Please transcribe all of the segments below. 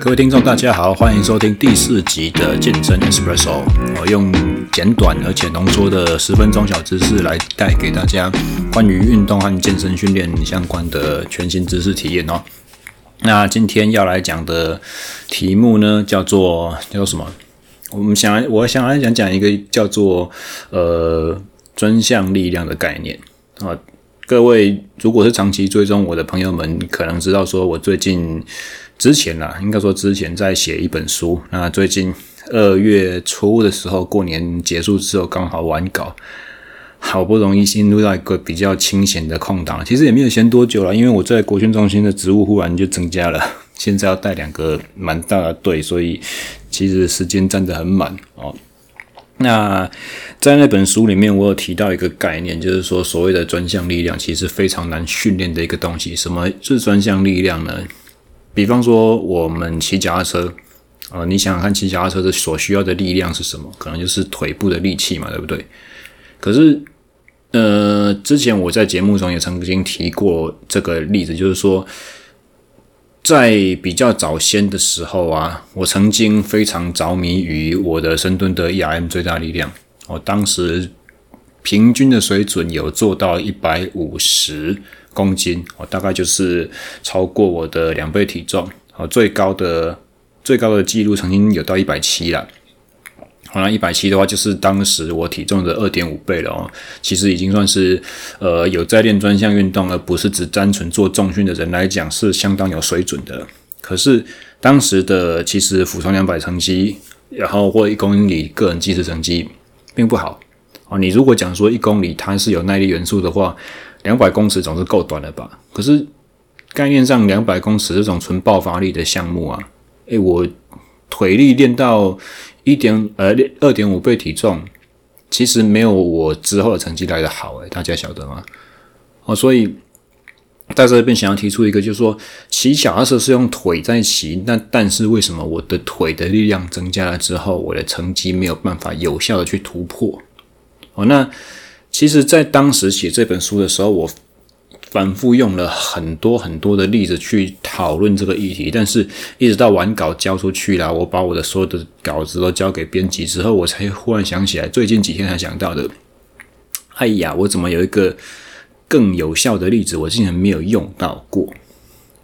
各位听众，大家好，欢迎收听第四集的健身 Espresso。我用简短而且浓缩的十分钟小知识来带给大家关于运动和健身训练相关的全新知识体验哦。那今天要来讲的题目呢，叫做叫做什么？我们想，我想来讲讲一个叫做呃专项力量的概念啊。各位如果是长期追踪我的朋友们，可能知道说我最近。之前啦，应该说之前在写一本书。那最近二月初的时候，过年结束之后，刚好完稿，好不容易进入到一个比较清闲的空档。其实也没有闲多久了，因为我在国训中心的职务忽然就增加了，现在要带两个蛮大的队，所以其实时间占得很满哦。那在那本书里面，我有提到一个概念，就是说所谓的专项力量，其实非常难训练的一个东西。什么是专项力量呢？比方说，我们骑脚踏车，呃，你想想看，骑脚踏车的所需要的力量是什么？可能就是腿部的力气嘛，对不对？可是，呃，之前我在节目中也曾经提过这个例子，就是说，在比较早先的时候啊，我曾经非常着迷于我的深蹲的 ERM 最大力量，我当时平均的水准有做到一百五十。公斤，我大概就是超过我的两倍体重，好，最高的最高的记录曾经有到一百七了。好，像一百七的话，就是当时我体重的二点五倍了哦。其实已经算是呃有在练专项运动，而不是只单纯做重训的人来讲，是相当有水准的。可是当时的其实俯冲两百成绩，然后或一公里个人计时成绩并不好。哦，你如果讲说一公里它是有耐力元素的话。两百公尺总是够短了吧？可是概念上，两百公尺这种纯爆发力的项目啊，诶，我腿力练到一点呃二点五倍体重，其实没有我之后的成绩来得好诶，大家晓得吗？哦，所以在这边想要提出一个，就是说骑脚踏车是用腿在骑，那但是为什么我的腿的力量增加了之后，我的成绩没有办法有效的去突破？哦，那。其实，在当时写这本书的时候，我反复用了很多很多的例子去讨论这个议题，但是一直到完稿交出去了，我把我的所有的稿子都交给编辑之后，我才忽然想起来，最近几天才想到的。哎呀，我怎么有一个更有效的例子，我竟然没有用到过？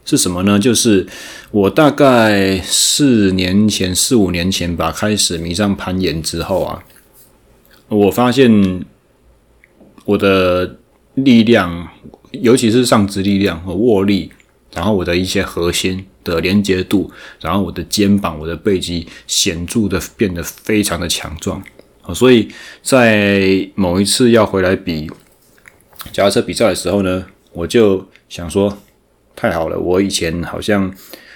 是什么呢？就是我大概四年前、四五年前吧，开始迷上攀岩之后啊，我发现。我的力量，尤其是上肢力量和握力，然后我的一些核心的连接度，然后我的肩膀、我的背肌显著的变得非常的强壮。所以在某一次要回来比脚踏车比赛的时候呢，我就想说，太好了，我以前好像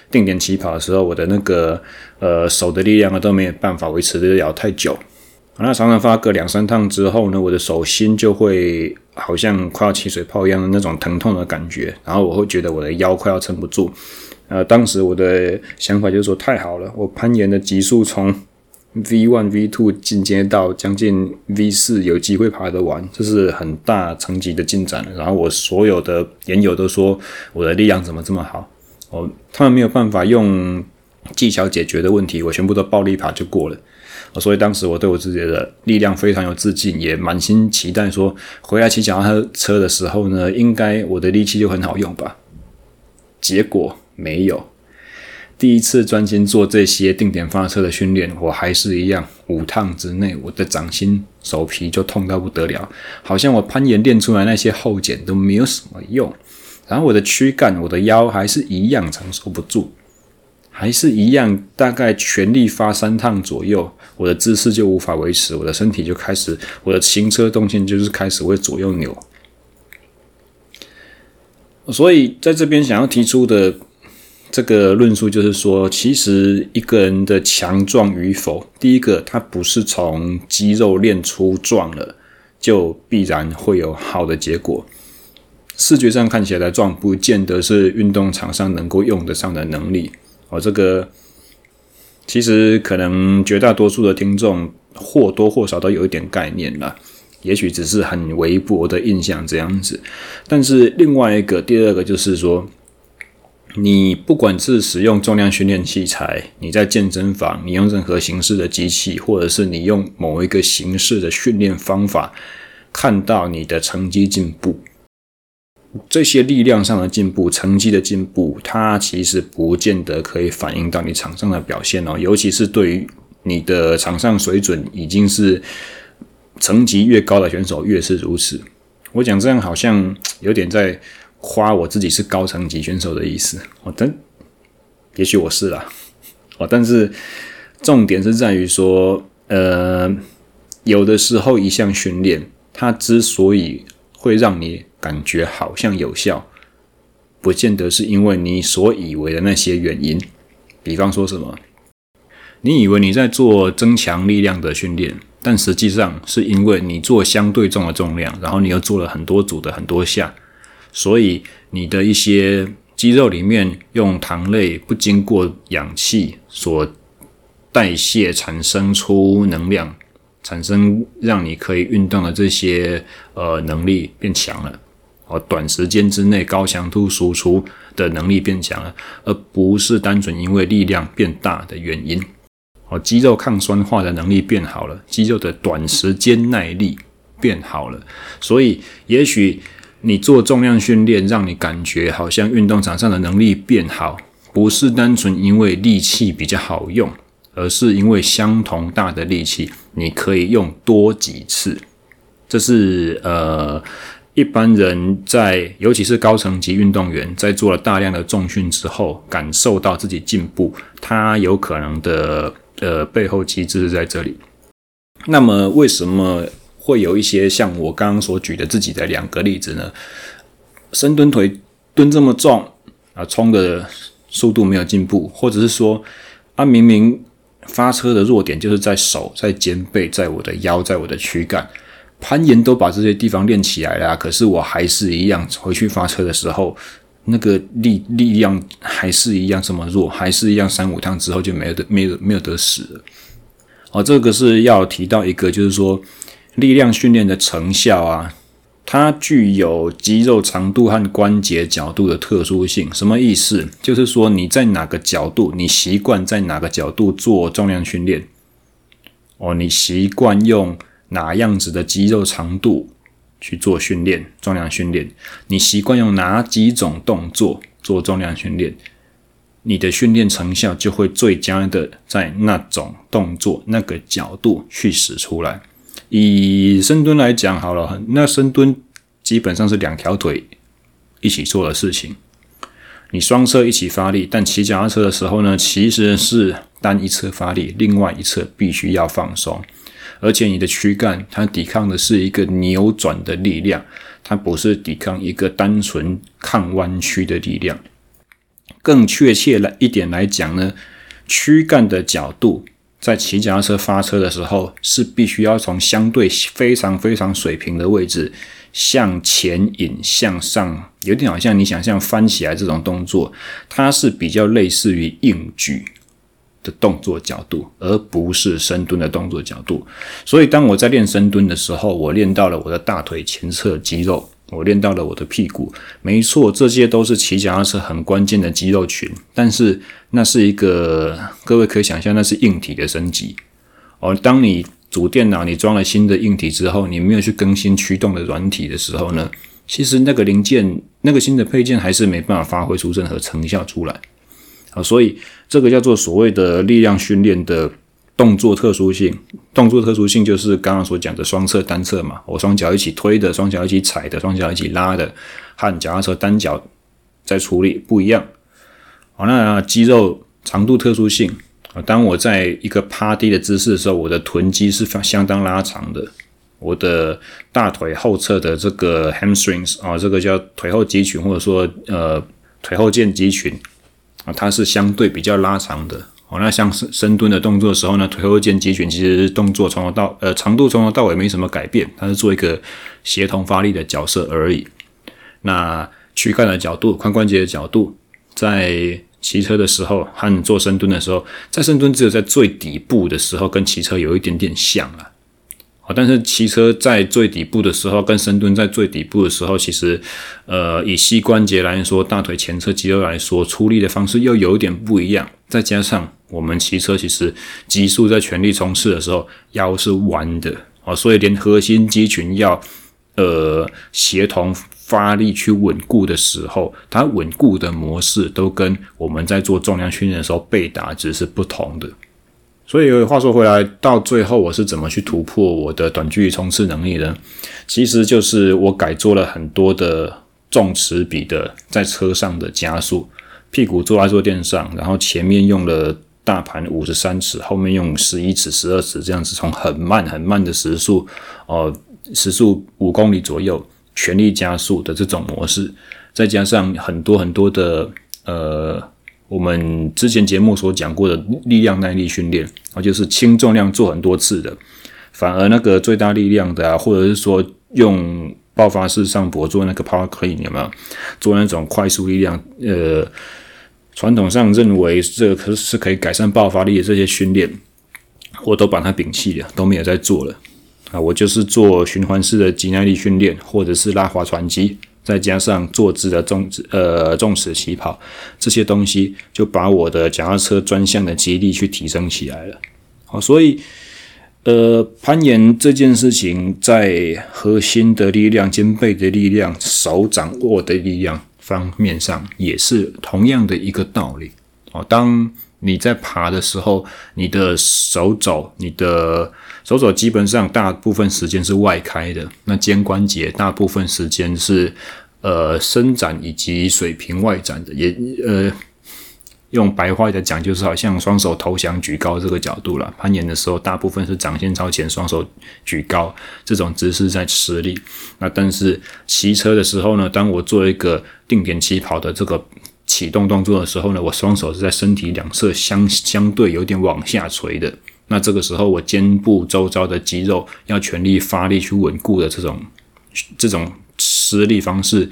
定点起跑的时候，我的那个呃手的力量啊都没有办法维持得了太久。那常常发个两三趟之后呢，我的手心就会好像快要起水泡一样的那种疼痛的感觉，然后我会觉得我的腰快要撑不住。呃，当时我的想法就是说，太好了，我攀岩的级数从 V one V two 进阶到将近 V 四，有机会爬得完，这是很大层级的进展。然后我所有的岩友都说我的力量怎么这么好？哦，他们没有办法用技巧解决的问题，我全部都暴力爬就过了。所以当时我对我自己的力量非常有自信，也满心期待说回来骑脚踏车的时候呢，应该我的力气就很好用吧。结果没有，第一次专心做这些定点发车的训练，我还是一样，五趟之内我的掌心、手皮就痛到不得了，好像我攀岩练出来那些后减都没有什么用，然后我的躯干、我的腰还是一样承受不住。还是一样，大概全力发三趟左右，我的姿势就无法维持，我的身体就开始，我的行车动线就是开始会左右扭。所以在这边想要提出的这个论述就是说，其实一个人的强壮与否，第一个他不是从肌肉练出壮了，就必然会有好的结果。视觉上看起来壮，不见得是运动场上能够用得上的能力。哦，这个其实可能绝大多数的听众或多或少都有一点概念了，也许只是很微薄的印象这样子。但是另外一个，第二个就是说，你不管是使用重量训练器材，你在健身房，你用任何形式的机器，或者是你用某一个形式的训练方法，看到你的成绩进步，这些力量上的进步、成绩的进步，它其实不见得可以反映到你场上的表现哦。尤其是对于你的场上水准已经是层级越高的选手，越是如此。我讲这样好像有点在。夸我自己是高层级选手的意思，我但也许我是啦，哦，但是重点是在于说，呃，有的时候一项训练，它之所以会让你感觉好像有效，不见得是因为你所以为的那些原因。比方说什么，你以为你在做增强力量的训练，但实际上是因为你做相对重的重量，然后你又做了很多组的很多下。所以你的一些肌肉里面用糖类不经过氧气所代谢产生出能量，产生让你可以运动的这些呃能力变强了，哦，短时间之内高强度输出的能力变强了，而不是单纯因为力量变大的原因。哦，肌肉抗酸化的能力变好了，肌肉的短时间耐力变好了，所以也许。你做重量训练，让你感觉好像运动场上的能力变好，不是单纯因为力气比较好用，而是因为相同大的力气，你可以用多几次。这是呃一般人在，尤其是高层级运动员，在做了大量的重训之后，感受到自己进步，他有可能的呃背后机制是在这里。那么为什么？会有一些像我刚刚所举的自己的两个例子呢，深蹲腿蹲这么重啊，冲的速度没有进步，或者是说啊，明明发车的弱点就是在手、在肩背、在我的腰、在我的躯干，攀岩都把这些地方练起来了，可是我还是一样回去发车的时候，那个力力量还是一样这么弱，还是一样三五趟之后就没有得没有没有得使了。哦，这个是要提到一个，就是说。力量训练的成效啊，它具有肌肉长度和关节角度的特殊性。什么意思？就是说你在哪个角度，你习惯在哪个角度做重量训练，哦，你习惯用哪样子的肌肉长度去做训练，重量训练，你习惯用哪几种动作做重量训练，你的训练成效就会最佳的在那种动作、那个角度去使出来。以深蹲来讲好了，那深蹲基本上是两条腿一起做的事情，你双侧一起发力，但骑脚踏车的时候呢，其实是单一侧发力，另外一侧必须要放松，而且你的躯干它抵抗的是一个扭转的力量，它不是抵抗一个单纯抗弯曲的力量。更确切来一点来讲呢，躯干的角度。在骑脚踏车发车的时候，是必须要从相对非常非常水平的位置向前引、向上，有点好像你想象翻起来这种动作，它是比较类似于硬举的动作角度，而不是深蹲的动作角度。所以，当我在练深蹲的时候，我练到了我的大腿前侧肌肉。我练到了我的屁股，没错，这些都是骑脚踏车很关键的肌肉群。但是那是一个，各位可以想象，那是硬体的升级。哦，当你主电脑你装了新的硬体之后，你没有去更新驱动的软体的时候呢，其实那个零件、那个新的配件还是没办法发挥出任何成效出来。啊，所以这个叫做所谓的力量训练的。动作特殊性，动作特殊性就是刚刚所讲的双侧、单侧嘛。我双脚一起推的，双脚一起踩的，双脚一起拉的，和脚踏车单脚在处理不一样。好，那肌肉长度特殊性啊，当我在一个趴低的姿势的时候，我的臀肌是相当拉长的，我的大腿后侧的这个 hamstrings 啊，这个叫腿后肌群或者说呃腿后腱肌群啊，它是相对比较拉长的。哦，那像深深蹲的动作的时候呢，腿后腱肌群其实动作从头到呃长度从头到尾没什么改变，它是做一个协同发力的角色而已。那躯干的角度、髋关节的角度，在骑车的时候和做深蹲的时候，在深蹲只有在最底部的时候跟骑车有一点点像啊。但是骑车在最底部的时候，跟深蹲在最底部的时候，其实，呃，以膝关节来说，大腿前侧肌肉来说，出力的方式又有点不一样。再加上我们骑车，其实极速在全力冲刺的时候，腰是弯的啊，所以连核心肌群要呃协同发力去稳固的时候，它稳固的模式都跟我们在做重量训练的时候被打直是不同的。所以话说回来，到最后我是怎么去突破我的短距离冲刺能力呢？其实就是我改做了很多的重齿比的在车上的加速，屁股坐在坐垫上，然后前面用了大盘五十三齿，后面用十一齿、十二齿这样子，从很慢很慢的时速，呃，时速五公里左右，全力加速的这种模式，再加上很多很多的呃。我们之前节目所讲过的力量耐力训练啊，就是轻重量做很多次的，反而那个最大力量的啊，或者是说用爆发式上膊做那个 power clean 有没有？做那种快速力量，呃，传统上认为这个是可以改善爆发力的这些训练，我都把它摒弃了，都没有在做了啊。我就是做循环式的肌耐力训练，或者是拉划船机。再加上坐姿的重呃重齿起跑这些东西，就把我的脚踏车专项的肌力去提升起来了。好，所以呃攀岩这件事情，在核心的力量、肩背的力量、手掌握的力量方面上，也是同样的一个道理。哦，当你在爬的时候，你的手肘、你的手肘基本上大部分时间是外开的，那肩关节大部分时间是呃伸展以及水平外展的，也呃用白话的讲，就是好像双手投降举高这个角度了。攀岩的时候，大部分是掌心朝前，双手举高这种姿势在施力。那但是骑车的时候呢，当我做一个定点起跑的这个。启动动作的时候呢，我双手是在身体两侧相相对有点往下垂的。那这个时候，我肩部周遭的肌肉要全力发力去稳固的这种这种施力方式，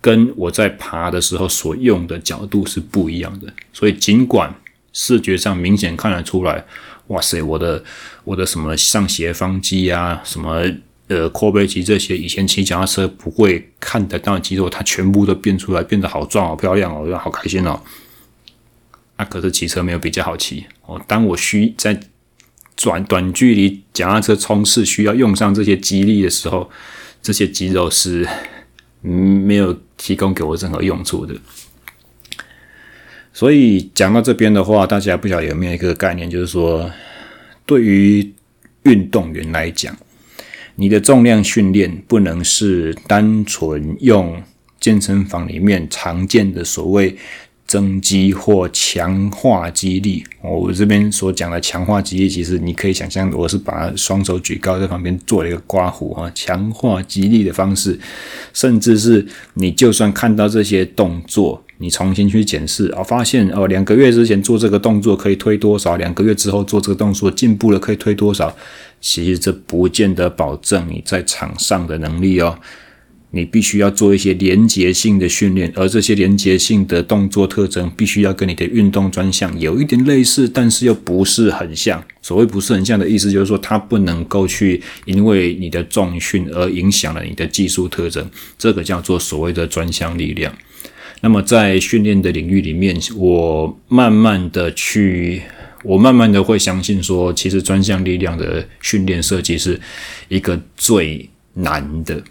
跟我在爬的时候所用的角度是不一样的。所以，尽管视觉上明显看得出来，哇塞，我的我的什么上斜方肌啊，什么。呃，阔背肌这些以前骑脚踏车不会看得到肌肉，它全部都变出来，变得好壮、好漂亮哦，我好开心哦。啊，可是骑车没有比较好骑哦。当我需在短短距离脚踏车冲刺需要用上这些肌力的时候，这些肌肉是没有提供给我任何用处的。所以讲到这边的话，大家不晓得有没有一个概念，就是说，对于运动员来讲。你的重量训练不能是单纯用健身房里面常见的所谓增肌或强化肌力。我这边所讲的强化肌力，其实你可以想象，我是把双手举高在旁边做了一个刮胡啊，强化肌力的方式，甚至是你就算看到这些动作。你重新去检视啊，发现哦，两个月之前做这个动作可以推多少？两个月之后做这个动作进步了可以推多少？其实这不见得保证你在场上的能力哦。你必须要做一些连结性的训练，而这些连结性的动作特征必须要跟你的运动专项有一点类似，但是又不是很像。所谓不是很像的意思，就是说它不能够去因为你的重训而影响了你的技术特征，这个叫做所谓的专项力量。那么在训练的领域里面，我慢慢的去，我慢慢的会相信说，其实专项力量的训练设计是一个最难的，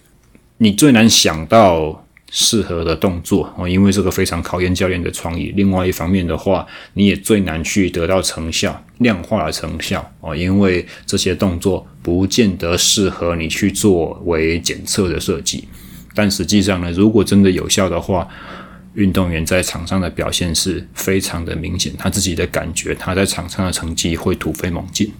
你最难想到适合的动作哦，因为这个非常考验教练的创意。另外一方面的话，你也最难去得到成效，量化的成效哦，因为这些动作不见得适合你去作为检测的设计。但实际上呢，如果真的有效的话，运动员在场上的表现是非常的明显，他自己的感觉，他在场上的成绩会突飞猛进。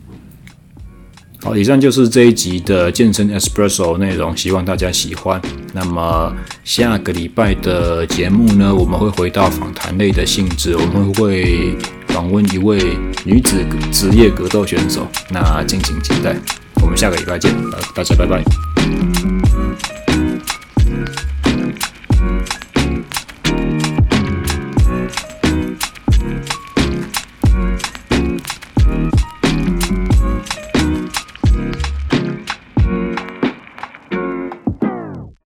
好，以上就是这一集的健身 Espresso 内容，希望大家喜欢。那么下个礼拜的节目呢，我们会回到访谈类的性质，我们会访问一位女子职业格斗选手，那敬请期待。我们下个礼拜见，大家拜拜。